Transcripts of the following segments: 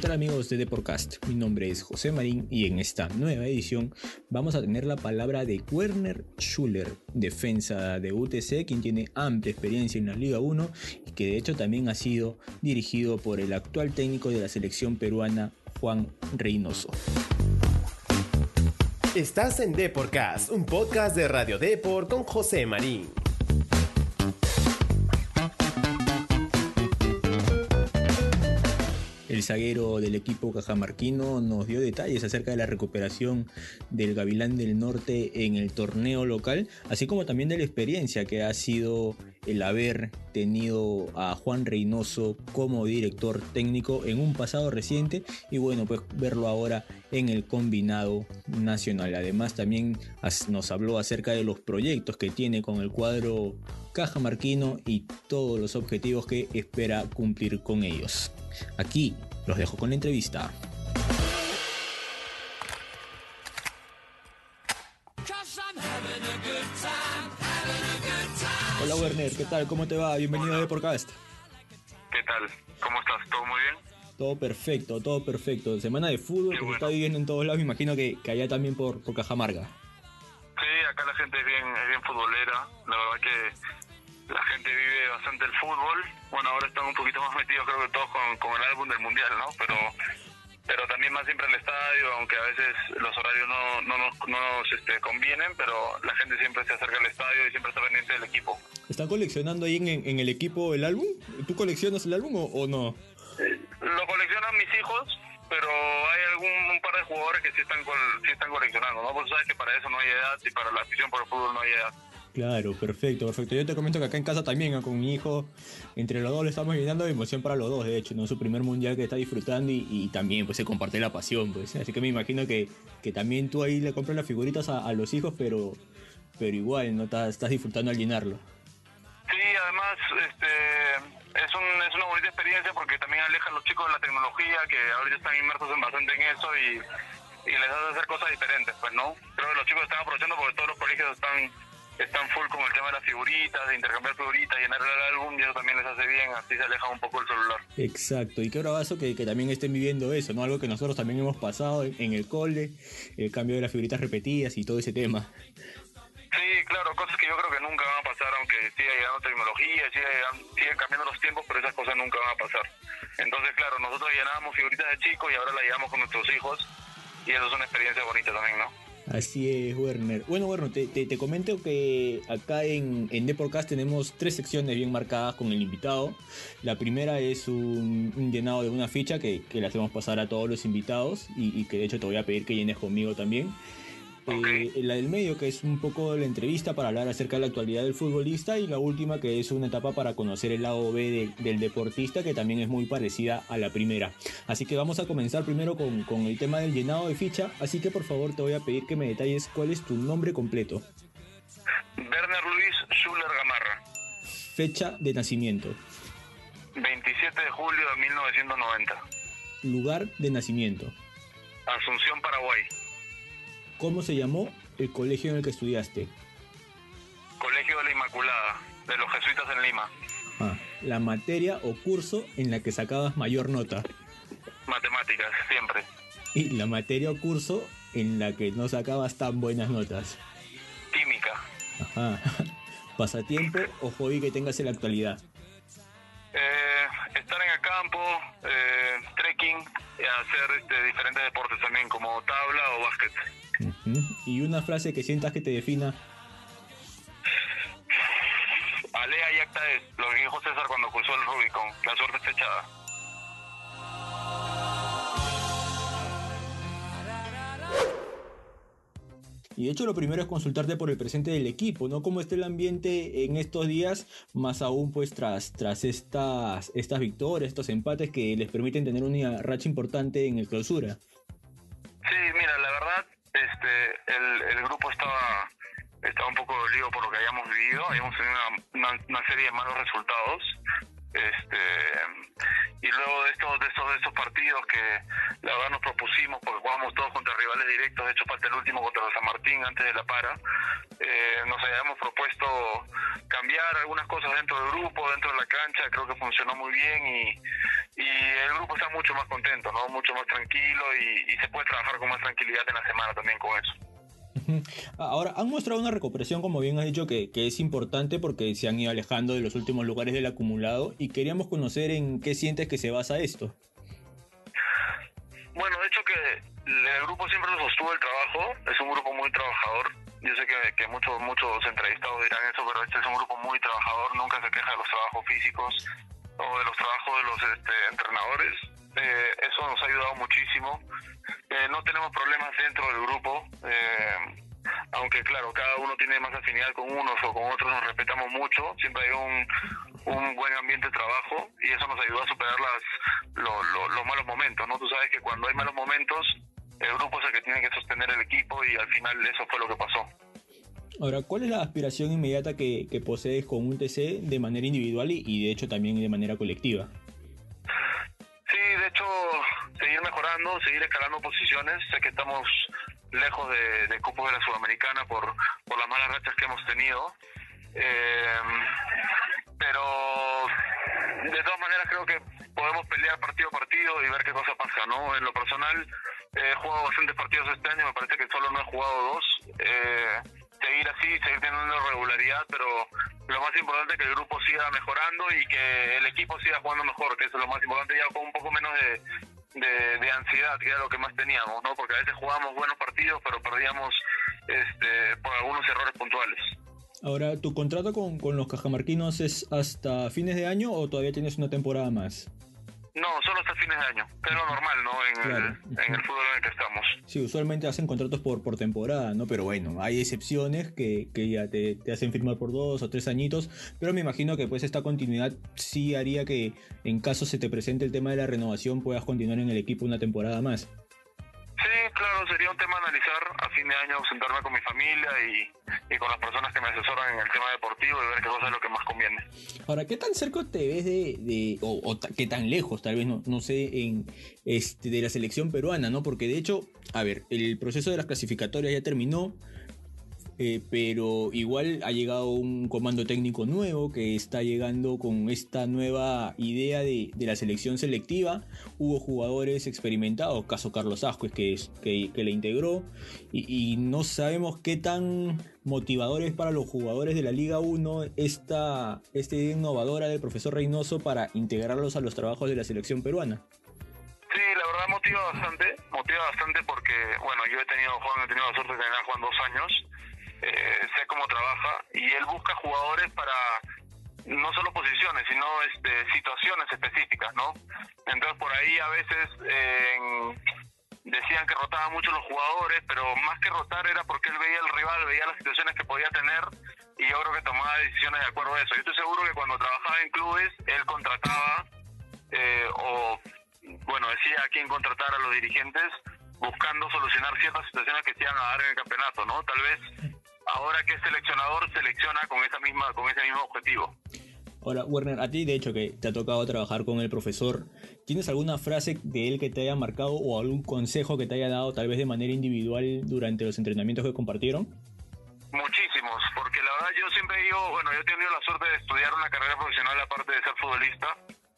¿Qué tal amigos de Deporcast? Mi nombre es José Marín y en esta nueva edición vamos a tener la palabra de Werner Schuller, defensa de UTC, quien tiene amplia experiencia en la Liga 1 y que de hecho también ha sido dirigido por el actual técnico de la selección peruana, Juan Reynoso. Estás en Deporcast, un podcast de Radio Depor con José Marín. El zaguero del equipo cajamarquino nos dio detalles acerca de la recuperación del Gavilán del Norte en el torneo local, así como también de la experiencia que ha sido el haber tenido a Juan Reynoso como director técnico en un pasado reciente y bueno, pues verlo ahora en el combinado nacional. Además también nos habló acerca de los proyectos que tiene con el cuadro cajamarquino y todos los objetivos que espera cumplir con ellos. Aquí los dejo con la entrevista. Werner, ¿qué tal? ¿Cómo te va? Bienvenido a Deporcast. ¿Qué tal? ¿Cómo estás? ¿Todo muy bien? Todo perfecto, todo perfecto. Semana de fútbol que se está viviendo en todos lados, me imagino que, que allá también por, por Cajamarga. Sí, acá la gente es bien, es bien futbolera. La verdad que la gente vive bastante el fútbol. Bueno, ahora están un poquito más metidos creo que todos con, con el álbum del Mundial, ¿no? Pero pero también más siempre al estadio, aunque a veces los horarios no, no nos, no nos este, convienen, pero la gente siempre se acerca al estadio y siempre está pendiente del equipo. ¿Están coleccionando ahí en, en el equipo el álbum? ¿Tú coleccionas el álbum o, o no? Eh, lo coleccionan mis hijos, pero hay algún un par de jugadores que sí están, sí están coleccionando, ¿no? Vos sabes que para eso no hay edad y para la afición por el fútbol no hay edad. Claro, perfecto, perfecto. Yo te comento que acá en casa también, con mi hijo, entre los dos le estamos llenando de emoción para los dos, de hecho, ¿no? Su primer mundial que está disfrutando y, también pues se comparte la pasión, pues. Así que me imagino que, que también tú ahí le compras las figuritas a, los hijos, pero, pero igual, ¿no? Estás, estás disfrutando al llenarlo. Sí, además, este, es, un, es una bonita experiencia porque también aleja a los chicos de la tecnología, que ahorita están inmersos en bastante en eso y, y les hace hacer cosas diferentes, pues, ¿no? Creo que los chicos están aprovechando porque todos los colegios están están full con el tema de las figuritas, de intercambiar figuritas, llenar el álbum y eso también les hace bien, así se aleja un poco el celular. Exacto, y qué bravazo que, que también estén viviendo eso, ¿no? Algo que nosotros también hemos pasado en, el cole, el cambio de las figuritas repetidas y todo ese tema. Sí, claro, cosas que yo creo que nunca van a pasar, aunque siga llegando tecnología, siguen cambiando los tiempos, pero esas cosas nunca van a pasar. Entonces, claro, nosotros llenábamos figuritas de chicos y ahora las llevamos con nuestros hijos y eso es una experiencia bonita también, ¿no? Así es, Werner. Bueno, Werner, te, te, comento que acá en, en Deporcast tenemos tres secciones bien marcadas con el invitado. La primera es un, llenado de una ficha que, que, le hacemos pasar a todos los invitados y, que de hecho te voy a pedir que llenes conmigo también. Eh, la del medio, que es un poco la entrevista para hablar acerca de la actualidad del futbolista, y la última, que es una etapa para conocer el lado B del deportista, que también es muy parecida a la primera. Así que vamos a comenzar primero con, con el tema del llenado de ficha, así que por favor te voy a pedir que me detalles cuál es tu nombre completo. Werner Luis Schuller Gamarra. Fecha de nacimiento. 27 de julio de 1990. Lugar de nacimiento. Asunción, Paraguay. ¿Cómo se llamó el colegio en el que estudiaste? Colegio de la Inmaculada, de los jesuitas en Lima. Ah, la materia o curso en la que sacabas mayor nota. Matemáticas, siempre. Y la materia o curso en la que no sacabas tan buenas notas. Química. Ajá. Pasatiempo o hobby que tengas en la actualidad. Eh, estar en el campo, eh, trekking, y hacer este, diferentes deportes también, como tabla o básquet. Y una frase que sientas que te defina. Alea y acta es lo dijo César cuando cruzó el Rubicon. La suerte está echada. Y de hecho lo primero es consultarte por el presente del equipo, ¿no? ¿Cómo está el ambiente en estos días? Más aún pues tras, tras estas, estas victorias, estos empates que les permiten tener una racha importante en el clausura. Sí, este, el, grupo estaba, estaba un poco dolido por lo que habíamos vivido, habíamos tenido una, una, serie de malos resultados. Este, y luego de estos, de estos, de estos partidos que la verdad nos propusimos, porque jugamos todos contra rivales directos, de hecho falta el último contra San Martín antes de la para, eh, nos habíamos propuesto cambiar algunas cosas dentro del grupo, dentro de la cancha, creo que funcionó muy bien y, y el grupo está mucho más contento, ¿no? Mucho más tranquilo y, y se puede trabajar con más tranquilidad en la semana también con eso. Ahora, han mostrado una recuperación, como bien has dicho, que, que, es importante porque se han ido alejando de los últimos lugares del acumulado y queríamos conocer en qué sientes que se basa esto. Bueno, de hecho que el grupo siempre nos sostuvo el trabajo, es un grupo muy trabajador. Yo sé que, que muchos muchos entrevistados dirán eso, pero este es un grupo muy trabajador, nunca se queja de los trabajos físicos o de los trabajos de los este, entrenadores. Eh, eso nos ha ayudado muchísimo. Eh, no tenemos problemas dentro del grupo. Eh, aunque claro, cada uno tiene más afinidad con unos o con otros, nos respetamos mucho, siempre hay un, un buen ambiente de trabajo y eso nos ayuda a superar las, los malos momentos, ¿no? Tú sabes que cuando hay malos momentos, el grupo es el que tiene que sostener el equipo y al final eso fue lo que pasó. Ahora, ¿cuál es la aspiración inmediata que, que posees con un TC de manera individual y, de hecho también de manera colectiva? Sí, de hecho, seguir mejorando, seguir escalando posiciones. Sé que estamos lejos de, de Cupos de la Sudamericana por, por las malas rachas que hemos tenido. Eh, pero de todas maneras creo que podemos pelear partido a partido y ver qué cosa pasa, ¿no? En lo personal he jugado bastantes partidos este año, me parece que solo no he jugado dos. Eh, seguir así, seguir teniendo regularidad, pero lo más importante es que el grupo siga mejorando y que el equipo siga jugando mejor, que eso es lo más importante, ya con un poco menos de, de, ansiedad, que era lo que más teníamos, ¿no? Porque a veces jugábamos buenos partidos, pero perdíamos este, por algunos errores puntuales. Ahora, ¿tu contrato con, con los cajamarquinos es hasta fines de año o todavía tienes una temporada más? No, solo hasta fines de año, lo normal, ¿no? En, claro. el, en el fútbol en el que estamos. Sí, usualmente hacen contratos por, por temporada, ¿no? Pero bueno, hay excepciones que, que ya te, te, hacen firmar por dos o tres añitos, pero me imagino que pues esta continuidad sí haría que en caso se te presente el tema de la renovación puedas continuar en el equipo una temporada más. Sí, claro, sería un tema a analizar a fin de año, sentarme con mi familia y, y, con las personas que me asesoran en el tema deportivo y ver qué cosa es lo que más conviene. Ahora, ¿qué tan cerca te ves de, de o, o qué tan lejos, tal vez, no, no sé, en este de la selección peruana, ¿no? Porque de hecho, a ver, el proceso de las clasificatorias ya terminó, eh, pero igual ha llegado un comando técnico nuevo que está llegando con esta nueva idea de, de la selección selectiva. Hubo jugadores experimentados, caso Carlos Ascuez que, que, que le integró, y, y, no sabemos qué tan motivador es para los jugadores de la Liga 1 esta, esta idea innovadora del profesor Reynoso para integrarlos a los trabajos de la selección peruana. Sí, la verdad motiva bastante, motiva bastante porque, bueno, yo he tenido, Juan, he tenido la suerte de tener a Juan dos años, eh, sé cómo trabaja y él busca jugadores para no solo posiciones, sino este, situaciones específicas, ¿no? Entonces por ahí a veces eh, decían que rotaban mucho los jugadores, pero más que rotar era porque él veía el rival, veía las situaciones que podía tener y yo creo que tomaba decisiones de acuerdo a eso. Yo estoy seguro que cuando trabajaba en clubes, él contrataba eh, o, bueno, decía a quién contratar a los dirigentes buscando solucionar ciertas situaciones que se iban a dar en el campeonato, ¿no? Tal vez ahora que es seleccionador selecciona con esa misma con ese mismo objetivo. Ahora, Werner, a ti de hecho que te ha tocado trabajar con el profesor, ¿tienes alguna frase de él que te haya marcado o algún consejo que te haya dado tal vez de manera individual durante los entrenamientos que compartieron? Muchísimos, porque la verdad yo siempre digo, bueno, yo he tenido la suerte de estudiar una carrera profesional aparte de ser futbolista,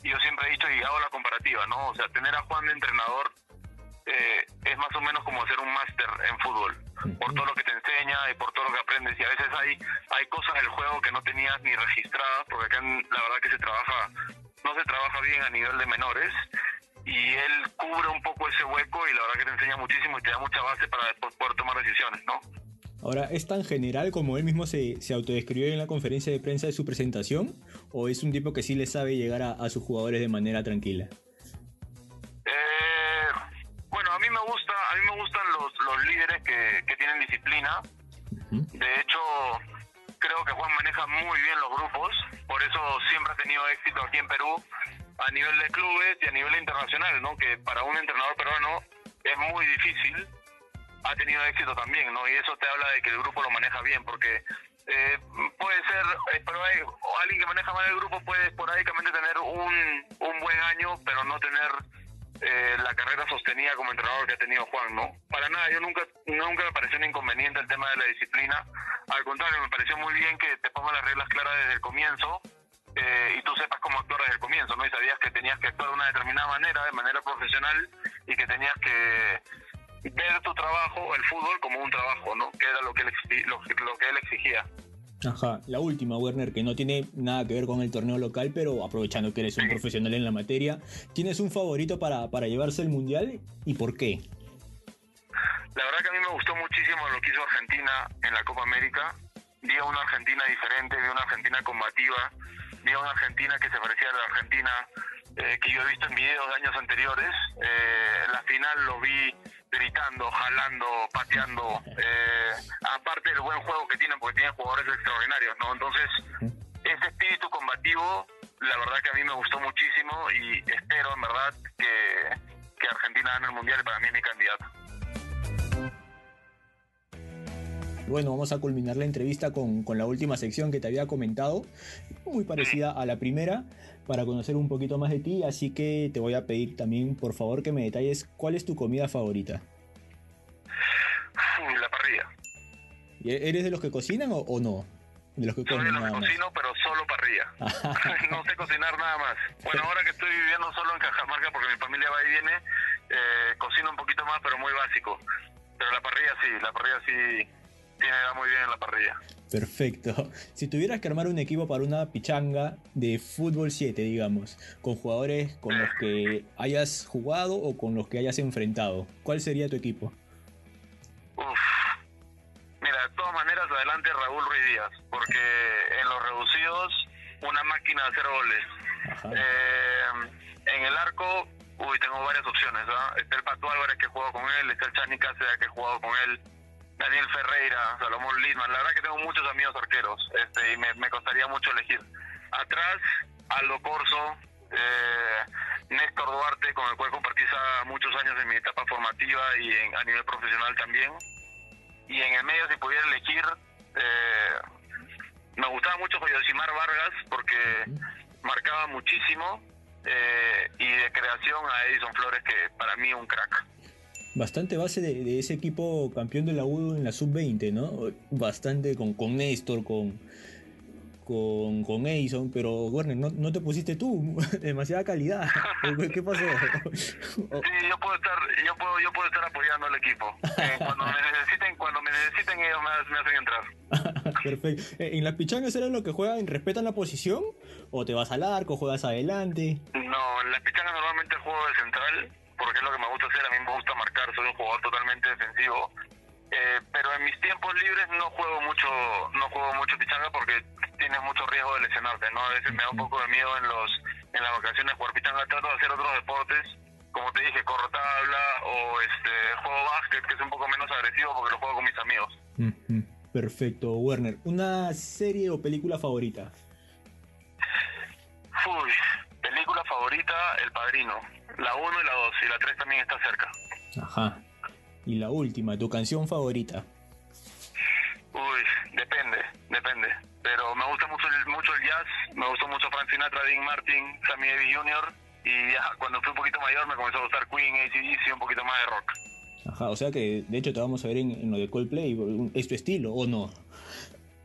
y yo siempre he dicho y hago la comparativa, ¿no? O sea, tener a Juan de entrenador eh, es más o menos como hacer un máster en fútbol, por todo lo que te enseña y por todo lo que aprendes. Y a veces hay, hay cosas del juego que no tenías ni registradas, porque acá la verdad que se trabaja, no se trabaja bien a nivel de menores. Y él cubre un poco ese hueco y la verdad que te enseña muchísimo y te da mucha base para después poder tomar decisiones, ¿no? Ahora, ¿es tan general como él mismo se, se autodescribió en la conferencia de prensa de su presentación? ¿O es un tipo que sí le sabe llegar a, a sus jugadores de manera tranquila? Disciplina. De hecho, creo que Juan maneja muy bien los grupos, por eso siempre ha tenido éxito aquí en Perú a nivel de clubes y a nivel internacional, ¿no? Que para un entrenador peruano es muy difícil, ha tenido éxito también, ¿no? Y eso te habla de que el grupo lo maneja bien, porque eh, puede ser, eh, pero hay, o alguien que maneja mal el grupo puede esporádicamente tener un, un buen año, pero no tener eh, la carrera sostenida como entrenador que ha tenido Juan, ¿no? Para nada, yo nunca, nunca me pareció un inconveniente el tema de la disciplina. Al contrario, me pareció muy bien que te ponga las reglas claras desde el comienzo eh, y tú sepas cómo actuar desde el comienzo, ¿no? Y sabías que tenías que actuar de una determinada manera, de manera profesional, y que tenías que ver tu trabajo, el fútbol, como un trabajo, ¿no? Que era lo que él, lo, lo que él exigía. Ajá, la última, Werner, que no tiene nada que ver con el torneo local, pero aprovechando que eres un profesional en la materia, ¿tienes un favorito para, para llevarse el mundial y por qué? La verdad que a mí me gustó muchísimo lo que hizo Argentina en la Copa América. Vi a una Argentina diferente, vi a una Argentina combativa, vi a una Argentina que se parecía a la Argentina eh, que yo he visto en videos de años anteriores. Eh, la final lo vi gritando, jalando, pateando, eh, aparte del buen juego que tienen, porque tienen jugadores extraordinarios, ¿no? Entonces, ese espíritu combativo, la verdad que a mí me gustó muchísimo y espero, en verdad, que, que Argentina gane el Mundial y para mí es mi candidato. Bueno, vamos a culminar la entrevista con, con, la última sección que te había comentado, muy parecida a la primera, para conocer un poquito más de ti, así que te voy a pedir también, por favor, que me detalles cuál es tu comida favorita. La parrilla. ¿Eres de los que cocinan o, no? De los que Soy de los que cocino, pero solo parrilla. no sé cocinar nada más. Bueno, ahora que estoy viviendo solo en Cajamarca, porque mi familia va y viene, eh, cocino un poquito más, pero muy básico. Pero la parrilla sí, la parrilla sí tiene muy bien en la parrilla. Perfecto. Si tuvieras que armar un equipo para una pichanga de fútbol 7, digamos, con jugadores con los que hayas jugado o con los que hayas enfrentado, ¿cuál sería tu equipo? Uf. Mira, de todas maneras, adelante Raúl Ruiz Díaz, porque en los reducidos, una máquina de hacer goles. Eh, en el arco, uy, tengo varias opciones. ¿ah? Está el Pato Álvarez que jugado con él, está el Chani Cáceres que he jugado con él Daniel Ferreira, Salomón Lidman. La verdad que tengo muchos amigos arqueros este, y me, costaría mucho elegir. Atrás, Aldo Corso, eh, Néstor Duarte, con el cual compartí muchos años en mi etapa formativa y a nivel profesional también. Y en el medio, si pudiera elegir, eh, me gustaba mucho Joyosimar Vargas porque marcaba muchísimo eh, y de creación a Edison Flores, que para mí un crack bastante base de, ese equipo campeón de la U en la sub-20, ¿no? Bastante con, con Néstor, con, con, con Edison, pero Werner, no, no te pusiste tú, demasiada calidad. ¿Qué pasó? sí, yo puedo estar, yo puedo, yo puedo estar apoyando al equipo. Eh, cuando me necesiten, cuando me necesiten ellos me, hacen entrar. Perfecto. Eh, ¿En las pichangas era lo que juegan? ¿Respetan la posición? ¿O te vas al arco, juegas adelante? No, en las pichangas normalmente juego de central porque es lo que me gusta hacer, a mí me gusta marcar, soy un jugador totalmente defensivo, eh, pero en mis tiempos libres no juego mucho no juego mucho pichanga porque tienes mucho riesgo de lesionarte, ¿no? A veces me da un poco de miedo en los en las vacaciones jugar pichanga, trato de hacer otros deportes, como te dije, corro tabla o este juego básquet, que es un poco menos agresivo porque lo juego con mis amigos. Perfecto, Werner. ¿Una serie o película favorita? Uy, película favorita, El Padrino. La 1 y la 2, y la 3 también está cerca. Ajá. Y la última, ¿tu canción favorita? Uy, depende, depende. Pero me gusta mucho el, mucho el jazz, me gustó mucho Frank Sinatra, Dean Martin, Sammy Davis Jr. Y ya, cuando fui un poquito mayor me comenzó a gustar Queen, ACDC, un poquito más de rock. Ajá, o sea que de hecho te vamos a ver en, en lo de Coldplay, ¿es tu estilo o no?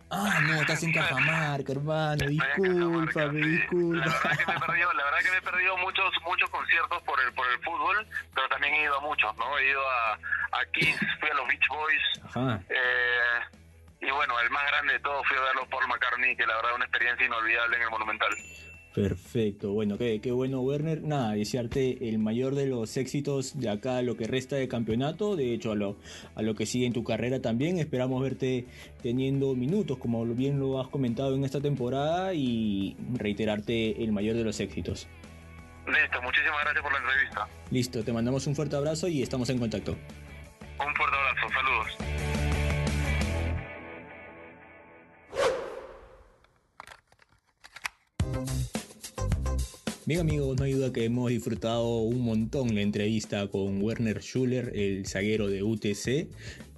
Ah, no, estás en Cajamarca, hermano, discúlpame, disculpa. La verdad que me he perdido, la verdad que me he perdido muchos, muchos conciertos por el, por el fútbol, pero también he ido a muchos, ¿no? He ido a, a Kiss, fui a los Beach Boys, Ajá. Eh, y bueno, el más grande de todos fui a verlo Paul McCartney, que la verdad es una experiencia inolvidable en el Monumental. Perfecto, bueno, qué, qué bueno Werner, nada, desearte el mayor de los éxitos de acá lo que resta de campeonato, de hecho a lo, a lo que sigue en tu carrera también, esperamos verte teniendo minutos como bien lo has comentado en esta temporada y reiterarte el mayor de los éxitos. Listo, muchísimas gracias por la entrevista. Listo, te mandamos un fuerte abrazo y estamos en contacto. Un fuerte Bien amigos, no hay duda que hemos disfrutado un montón la entrevista con Werner Schuller, el zaguero de UTC.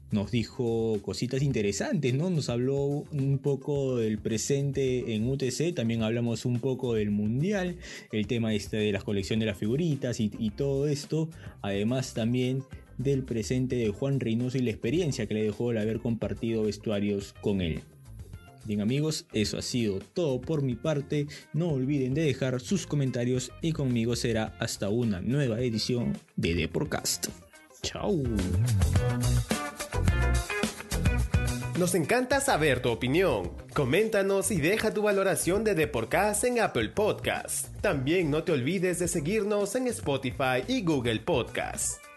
Nos dijo cositas interesantes, ¿no? Nos habló un poco del presente en UTC, también hablamos un poco del Mundial, el tema este de las colecciones de las figuritas y, y todo esto. Además también del presente de Juan Reynoso y la experiencia que le dejó el haber compartido vestuarios con él. Bien amigos, eso ha sido todo por mi parte. No olviden de dejar sus comentarios y conmigo será hasta una nueva edición de Deporcast. Chao. Nos encanta saber tu opinión. Coméntanos y deja tu valoración de Deporcast en Apple Podcast. También no te olvides de seguirnos en Spotify y Google Podcast.